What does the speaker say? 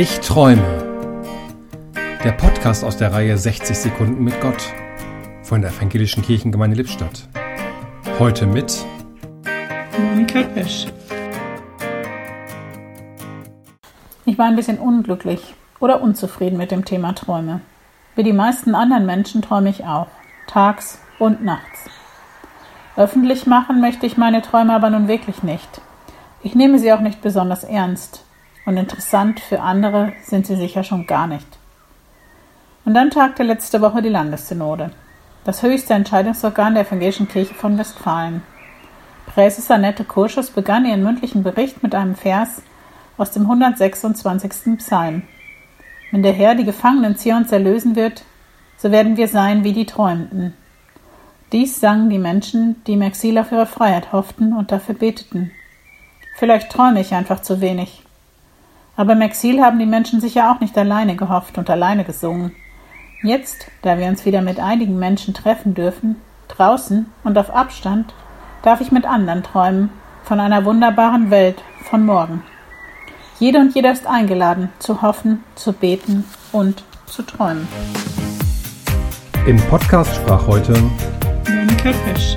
Ich träume. Der Podcast aus der Reihe 60 Sekunden mit Gott von der Evangelischen Kirchengemeinde Lippstadt. Heute mit Monika Pesch. Ich war ein bisschen unglücklich oder unzufrieden mit dem Thema Träume. Wie die meisten anderen Menschen träume ich auch, tags und nachts. Öffentlich machen möchte ich meine Träume aber nun wirklich nicht. Ich nehme sie auch nicht besonders ernst. Und interessant für andere sind sie sicher schon gar nicht. Und dann tagte letzte Woche die Landessynode, das höchste Entscheidungsorgan der Evangelischen Kirche von Westfalen. Präses Annette Kurschus begann ihren mündlichen Bericht mit einem Vers aus dem 126. Psalm. Wenn der Herr die Gefangenen Zions erlösen wird, so werden wir sein wie die Träumenden. Dies sangen die Menschen, die im Exil auf ihre Freiheit hofften und dafür beteten. Vielleicht träume ich einfach zu wenig. Aber im Exil haben die Menschen sicher auch nicht alleine gehofft und alleine gesungen. Jetzt, da wir uns wieder mit einigen Menschen treffen dürfen, draußen und auf Abstand, darf ich mit anderen träumen von einer wunderbaren Welt von morgen. Jede und jeder ist eingeladen, zu hoffen, zu beten und zu träumen. Im Podcast sprach heute Monika Pesch.